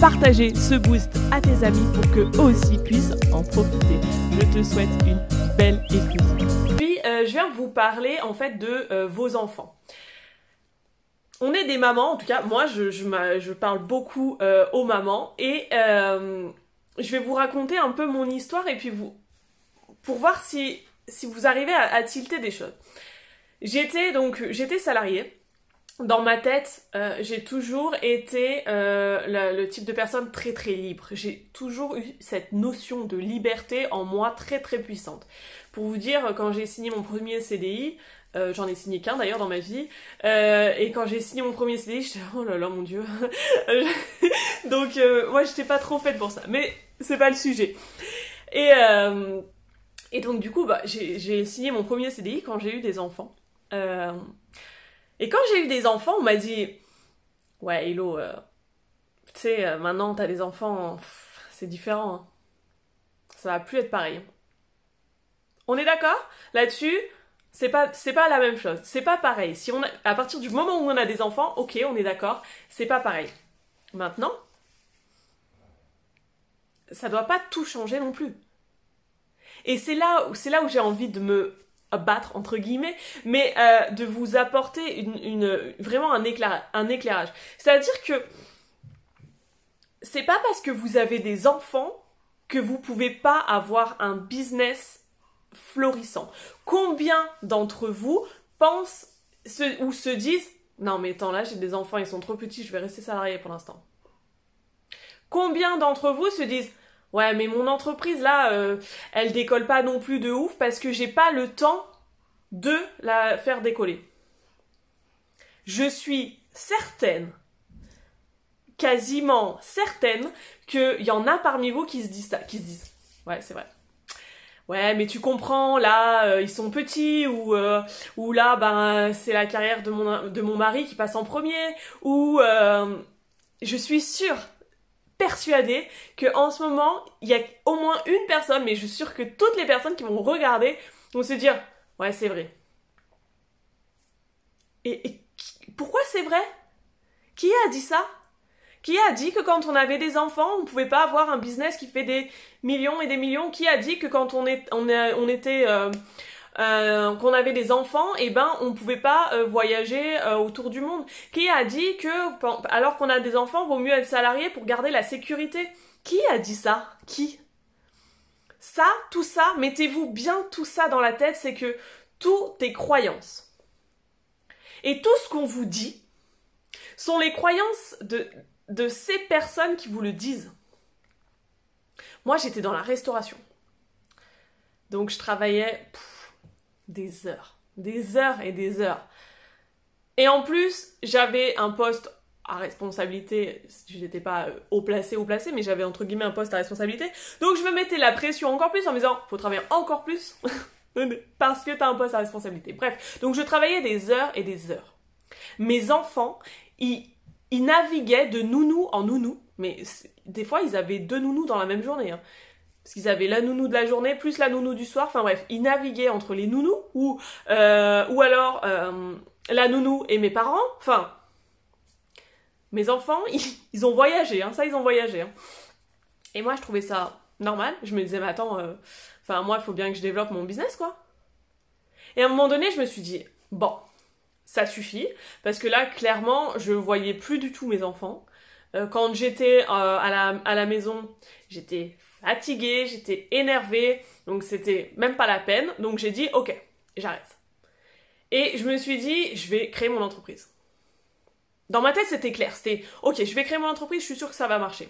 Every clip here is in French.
partager ce boost à tes amis pour qu'eux aussi puissent en profiter. Je te souhaite une belle écoute. Puis, euh, je viens vous parler en fait de euh, vos enfants. On est des mamans, en tout cas, moi je, je, parle beaucoup euh, aux mamans et je vais vous raconter un peu mon histoire et puis vous pour voir si, si vous arrivez à, à tilter des choses. J'étais donc j'étais salariée dans ma tête, euh, j'ai toujours été euh, le, type de personne très très libre. J'ai toujours eu cette notion de liberté en moi très très puissante. Pour vous dire, quand j'ai signé mon premier CDI, euh, j'en ai signé qu'un d'ailleurs dans ma vie, et quand j'ai signé mon premier CDI, j'étais oh là là mon dieu. donc moi j'étais pas trop faite pour ça, mais c'est pas le sujet. Et et donc du coup bah j'ai signé mon premier CDI quand j'ai eu des enfants. Et quand j'ai eu des enfants, on m'a dit Ouais, Hello, euh, tu sais, euh, maintenant t'as des enfants, c'est différent. Hein. Ça va plus être pareil. On est d'accord? Là-dessus, c'est pas, pas la même chose. C'est pas pareil. Si on a, à partir du moment où on a des enfants, ok, on est d'accord, c'est pas pareil. Maintenant, ça doit pas tout changer non plus. Et c'est là, c'est là où j'ai envie de me battre entre guillemets, mais euh, de vous apporter une, vraiment un, éclairage. C'est-à-dire que c'est pas parce que vous avez des enfants que vous pouvez pas avoir un business florissant. Combien d'entre vous pensent ou se disent non mais attends là j'ai des enfants ils sont trop petits je vais rester salarié pour l'instant. Combien d'entre vous se disent Ouais, mais mon entreprise là, euh, elle décolle pas non plus de ouf parce que j'ai pas le temps de la faire décoller. Je suis certaine, quasiment certaine, qu'il y en a parmi vous qui se disent qui. Ouais, c'est vrai. Ouais, mais tu comprends, là, euh, ils sont petits, ou, euh, ou là, ben, c'est la carrière de mon, de mon mari qui passe en premier, ou je suis sûre persuadée que en ce moment, il y a au moins une personne, mais je suis sûre que toutes les personnes qui vont regarder vont se dire Ouais, c'est vrai. Et, pourquoi c'est vrai? Qui a dit ça? Qui a dit que quand on avait des enfants, on ne pouvait pas avoir un business qui fait des millions et des millions? Qui a dit que quand on, est, on, était... Euh, euh, qu'on avait des enfants, et eh ben on pouvait pas euh, voyager euh, autour du monde. Qui a dit que alors qu'on a des enfants, vaut mieux être salarié pour garder la sécurité? Qui a dit ça? Qui? Ça, tout ça, mettez-vous bien tout ça dans la tête, c'est que tout est croyances. Et tout ce qu'on vous dit sont les croyances de, de ces personnes qui vous le disent. Moi, j'étais dans la restauration. Donc, je travaillais des heures, des heures et des heures. Et en plus, j'avais un poste à responsabilité, je n'étais pas euh, haut placé, haut placé, mais j'avais entre guillemets un poste à responsabilité. Donc je me mettais la pression encore plus en me disant, faut travailler encore plus parce que t'as un poste à responsabilité. Bref, donc je travaillais des heures et des heures. Mes enfants, ils, naviguaient de nounou en nounou, mais des fois ils avaient deux nounous dans la même journée. Hein parce qu'ils avaient la nounou de la journée plus la nounou du soir. Enfin bref, ils naviguaient entre les nounous ou euh, ou alors euh, la nounou et mes parents. Enfin, mes enfants, ils, ont voyagé. Hein, ça, ils ont voyagé. Hein. Et moi, je trouvais ça normal. Je me disais, mais attends, euh, moi, il faut bien que je développe mon business, quoi. Et à un moment donné, je me suis dit, bon, ça suffit, parce que là, clairement, je voyais plus du tout mes enfants. quand j'étais à, la, à la maison, j'étais fatiguée, j'étais énervée, donc c'était même pas la peine. Donc j'ai dit ok, j'arrête. Et je me suis dit, je vais créer mon entreprise. Dans ma tête, c'était clair. C'était ok, je vais créer mon entreprise, je suis sûre que ça va marcher.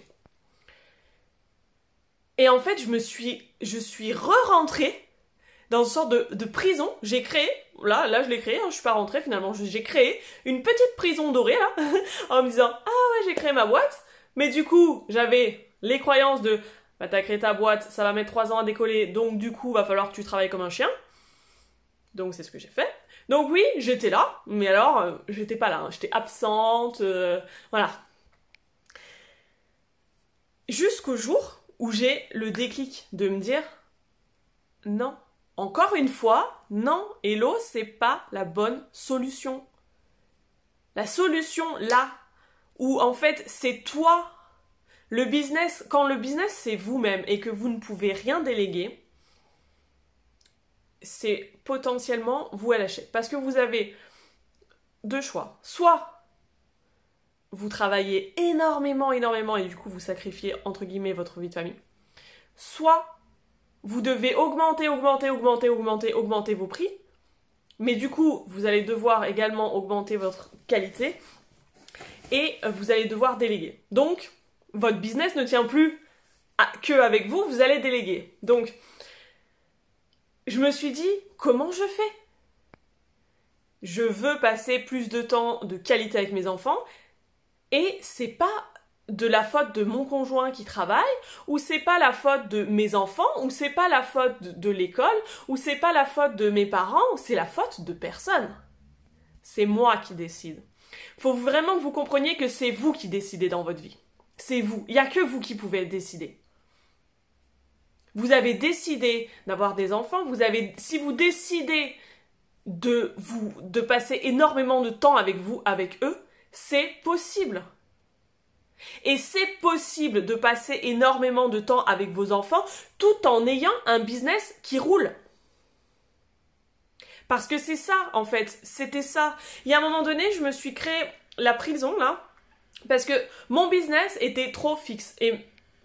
Et en fait, je me suis, je suis re-rentrée dans une sorte de, prison. J'ai créé, là, là, je l'ai créé, hein, je suis pas rentrée finalement. J'ai créé une petite prison dorée là, en me disant ah ouais, j'ai créé ma boîte. Mais du coup, j'avais les croyances de bah t'as créé ta boîte, ça va mettre 3 ans à décoller, donc du coup, va falloir que tu travailles comme un chien. Donc c'est ce que j'ai fait. Donc oui, j'étais là, mais alors, euh, j'étais pas là, hein. j'étais absente, euh, voilà. Jusqu'au jour où j'ai le déclic de me dire, non, encore une fois, non, Hello, c'est pas la bonne solution. La solution là, où en fait c'est toi, le business, quand le business c'est vous-même et que vous ne pouvez rien déléguer, c'est potentiellement vous à lâcher. Parce que vous avez deux choix. Soit vous travaillez énormément, énormément et du coup vous sacrifiez entre guillemets votre vie de famille. Soit vous devez augmenter, augmenter, augmenter, augmenter, augmenter vos prix. Mais du coup, vous allez devoir également augmenter votre qualité et vous allez devoir déléguer. Donc, votre business ne tient plus que avec vous, vous allez déléguer. Donc, je me suis dit, comment je fais? Je veux passer plus de temps de qualité avec mes enfants et c'est pas de la faute de mon conjoint qui travaille, ou c'est pas la faute de mes enfants, ou c'est pas la faute de, l'école, ou c'est pas la faute de mes parents, c'est la faute de personne. C'est moi qui décide. Faut vraiment que vous compreniez que c'est vous qui décidez dans votre vie. C'est vous. Il n'y a que vous qui pouvez décider. Vous avez décidé d'avoir des enfants, vous avez, si vous décidez de vous, de passer énormément de temps avec vous, avec eux, c'est possible. Et c'est possible de passer énormément de temps avec vos enfants tout en ayant un business qui roule. Parce que c'est ça, en fait, c'était ça. Il y a un moment donné, je me suis créé la prison, là, parce que mon business était trop fixe. Et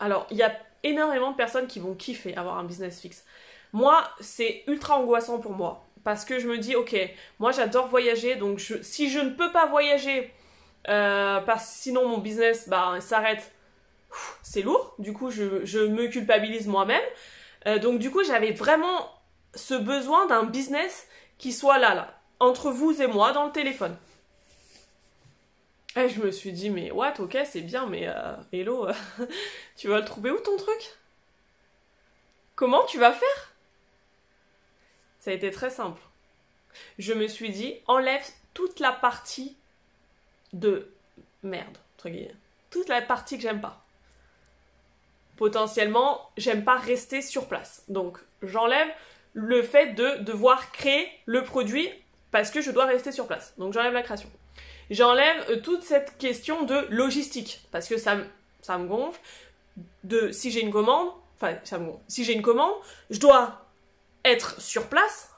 alors, il y a énormément de personnes qui vont kiffer avoir un business fixe. Moi, c'est ultra angoissant pour moi. Parce que je me dis, ok, moi j'adore voyager, donc si je ne peux pas voyager euh, parce sinon mon business bah, s'arrête. C'est lourd, du coup je, je me culpabilise moi-même. Euh, donc du coup j'avais vraiment ce besoin d'un business qui soit là, là, entre vous et moi dans le téléphone. Et je me suis dit, mais what, ok, c'est bien, mais euh, hello, tu vas le trouver où ton truc? Comment tu vas faire? Ça a été très simple. Je me suis dit, enlève toute la partie de merde, entre guillemets. Toute la partie que j'aime pas. Potentiellement, j'aime pas rester sur place. Donc, j'enlève le fait de devoir créer le produit parce que je dois rester sur place. Donc, j'enlève la création. J'enlève euh, toute cette question de logistique parce que ça, ça me gonfle. De si j'ai une commande, enfin, ça me. Si j'ai une commande, je dois être sur place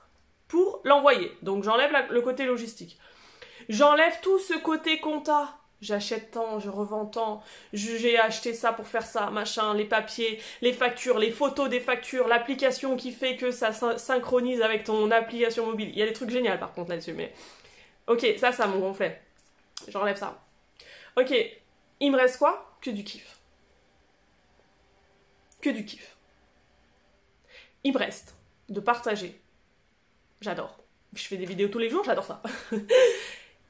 pour l'envoyer. Donc, j'enlève le côté logistique. J'enlève tout ce côté compta. J'achète tant, je revends tant, j'ai acheté ça pour faire ça, machin, les papiers, les factures, les photos des factures, l'application qui fait que ça synchronise avec ton application mobile. Il y a des trucs géniaux par contre là-dessus, mais... Ok, ça, ça me gonflait. J'enlève ça. Ok, il me reste quoi? Que du kiff. Que du kiff. Il me reste de partager. J'adore. Je fais des vidéos tous les jours, j'adore ça.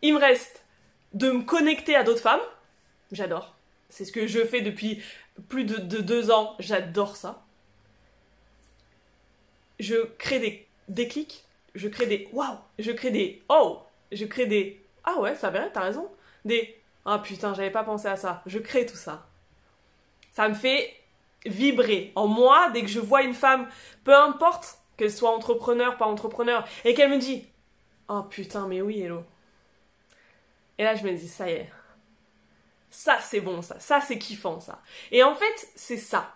Il me reste de me connecter à d'autres femmes. J'adore. C'est ce que je fais depuis plus de, deux ans. J'adore ça. Je crée des déclics. Je crée des waouh. Je crée des oh. Je crée des ah ouais, ça va, t'as raison. Des ah putain, j'avais pas pensé à ça. Je crée tout ça. Ça me fait vibrer en moi dès que je vois une femme, peu importe qu'elle soit entrepreneur, pas entrepreneur, et qu'elle me dit Oh putain, mais oui, hello. Et là, je me dis, ça y est. Ça, c'est bon, ça. Ça, c'est kiffant, ça. Et en fait, c'est ça.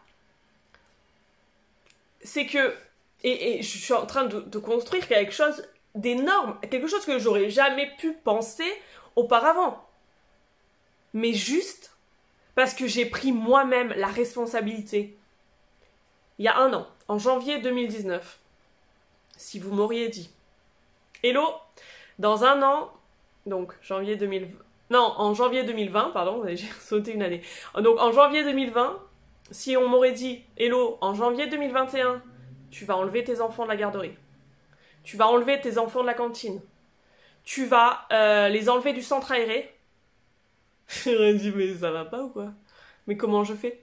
C'est que. Et, je suis en train de, construire quelque chose d'énorme. Quelque chose que j'aurais jamais pu penser auparavant. Mais juste parce que j'ai pris moi-même la responsabilité. Il y a un an, en janvier 2019, si vous m'auriez dit, Hello, dans un an, donc janvier 2020. Non, en janvier 2020, pardon, j'ai sauté une année. Donc en janvier 2020, si on m'aurait dit, Hello, en janvier 2021, tu vas enlever tes enfants de la garderie, tu vas enlever tes enfants de la cantine, tu vas euh, les enlever du centre aéré, j'aurais dit, mais ça va pas ou quoi? Mais comment je fais?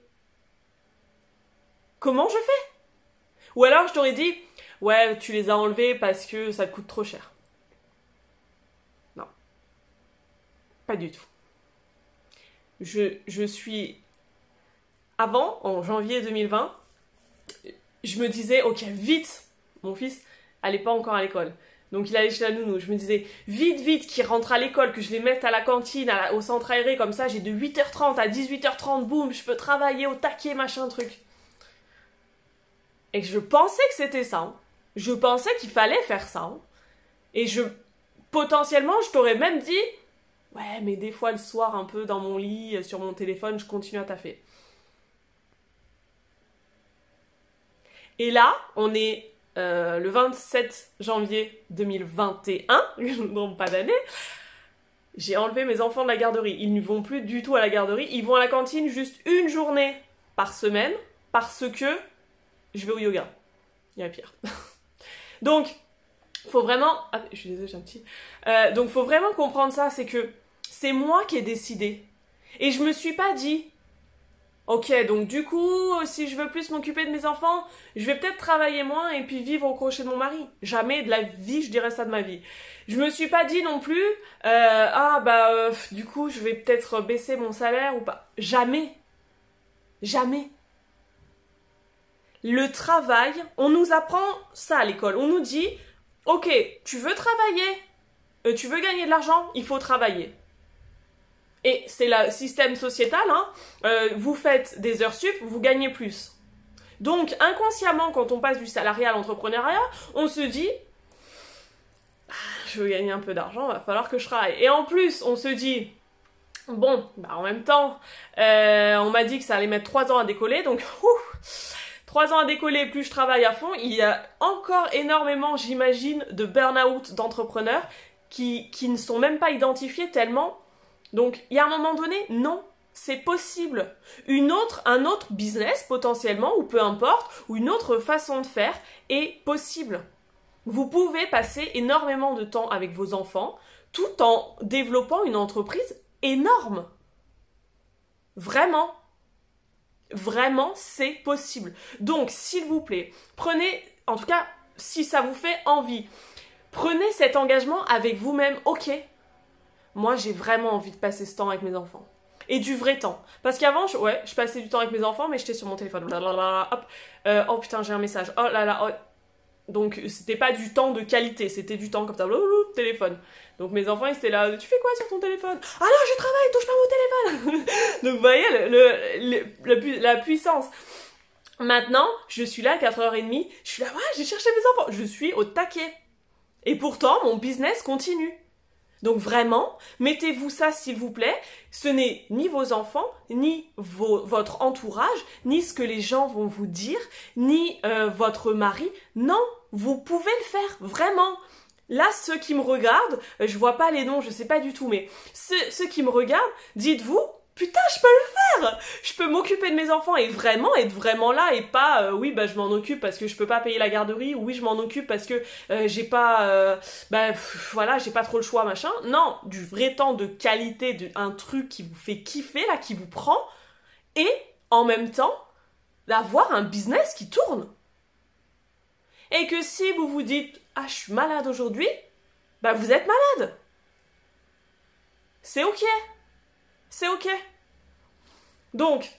Comment je fais? Ou alors je t'aurais dit, ouais, tu les as enlevés parce que ça te coûte trop cher. Non. Pas du tout. Je, je suis... Avant, en janvier 2020, je me disais, ok, vite, mon fils allait pas encore à l'école. Donc il allait chez la nounou. Je me disais, vite, vite, qu'il rentre à l'école, que je les mette à la cantine, au centre aéré, comme ça, j'ai de 8h30 à 18h30, boum, je peux travailler au taquet, machin, truc. Et je pensais que c'était ça. Hein. Je pensais qu'il fallait faire ça. Hein. Et je, potentiellement, je t'aurais même dit, ouais, mais des fois le soir, un peu dans mon lit, euh, sur mon téléphone, je continue à taffer. Et là, on est euh, le 27 janvier 2021, je pas d'année. J'ai enlevé mes enfants de la garderie. Ils ne vont plus du tout à la garderie. Ils vont à la cantine juste une journée par semaine parce que je vais au yoga. Il y a pire. Donc, faut vraiment. Ah, je suis désolée, j'ai un petit. Euh, donc, faut vraiment comprendre ça, c'est que c'est moi qui ai décidé. Et je me suis pas dit, ok, donc du coup, si je veux plus m'occuper de mes enfants, je vais peut-être travailler moins et puis vivre au crochet de mon mari. Jamais de la vie, je dirais ça de ma vie. Je me suis pas dit non plus, euh, ah bah euh, du coup, je vais peut-être baisser mon salaire ou pas. Jamais. Jamais le travail, on nous apprend ça à l'école. On nous dit, ok, tu veux travailler, euh, tu veux gagner de l'argent, il faut travailler. Et c'est le système sociétal, hein. Euh, vous faites des heures sup, vous gagnez plus. Donc inconsciemment, quand on passe du salariat à l'entrepreneuriat, on se dit, ah, je veux gagner un peu d'argent, va falloir que je travaille. Et en plus, on se dit, bon, bah en même temps, euh, on m'a dit que ça allait mettre trois ans à décoller, donc ouf, Trois ans à décoller, plus je travaille à fond, il y a encore énormément, j'imagine, de burn-out d'entrepreneurs qui, qui ne sont même pas identifiés tellement. Donc, il y a un moment donné, non, c'est possible. Une autre, un autre business potentiellement, ou peu importe, ou une autre façon de faire est possible. Vous pouvez passer énormément de temps avec vos enfants tout en développant une entreprise énorme. Vraiment. Vraiment, c'est possible. Donc, s'il vous plaît, prenez, en tout cas, si ça vous fait envie, prenez cet engagement avec vous-même. Ok, moi j'ai vraiment envie de passer ce temps avec mes enfants. Et du vrai temps. Parce qu'avant, je, ouais, je passais du temps avec mes enfants, mais j'étais sur mon téléphone. hop. Euh, oh putain, j'ai un message. Oh là là. Oh. Donc, c'était pas du temps de qualité, c'était du temps comme ça. téléphone. Donc mes enfants, ils étaient là, tu fais quoi sur ton téléphone Ah non, je travaille, touche pas mon téléphone Donc vous voyez la puissance. Maintenant, je suis là à 4h30, je suis là, ouais, j'ai cherché mes enfants, je suis au taquet. Et pourtant, mon business continue. Donc vraiment, mettez-vous ça s'il vous plaît. Ce n'est ni vos enfants, ni votre entourage, ni ce que les gens vont vous dire, ni euh, votre mari. Non, vous pouvez le faire, vraiment. Là, ceux qui me regardent, euh, je vois pas les noms, je sais pas du tout, mais ceux, qui me regardent, dites-vous, putain, je peux le faire Je peux m'occuper de mes enfants et vraiment être vraiment là et pas, euh, oui, bah je m'en occupe parce que je peux pas payer la garderie, ou oui, je m'en occupe parce que euh, j'ai pas, bah voilà, j'ai pas trop le choix, machin. Non, du vrai temps de qualité, de, un truc qui vous fait kiffer, là, qui vous prend, et en même temps, d'avoir un business qui tourne. Et que si vous vous dites, ah, je suis malade aujourd'hui, bah vous êtes malade. C'est ok. C'est ok. Donc,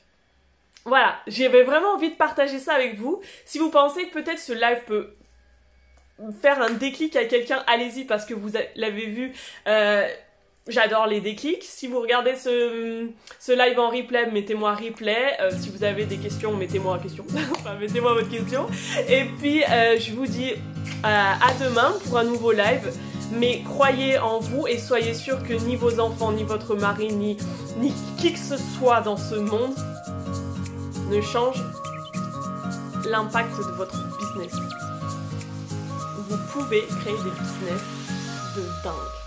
voilà, j'avais vraiment envie de partager ça avec vous. Si vous pensez que peut-être ce live peut faire un déclic à quelqu'un, allez-y parce que vous l'avez vu. Euh, J'adore les déclics. Si vous regardez ce, live en replay, mettez-moi replay. Euh, si vous avez des questions, mettez-moi question. enfin, mettez-moi votre question. Et puis, euh, je vous dis à demain pour un nouveau live. Mais croyez en vous et soyez sûr que ni vos enfants, ni votre mari, ni, ni qui que ce soit dans ce monde ne change l'impact de votre business. Vous pouvez créer des business de dingue.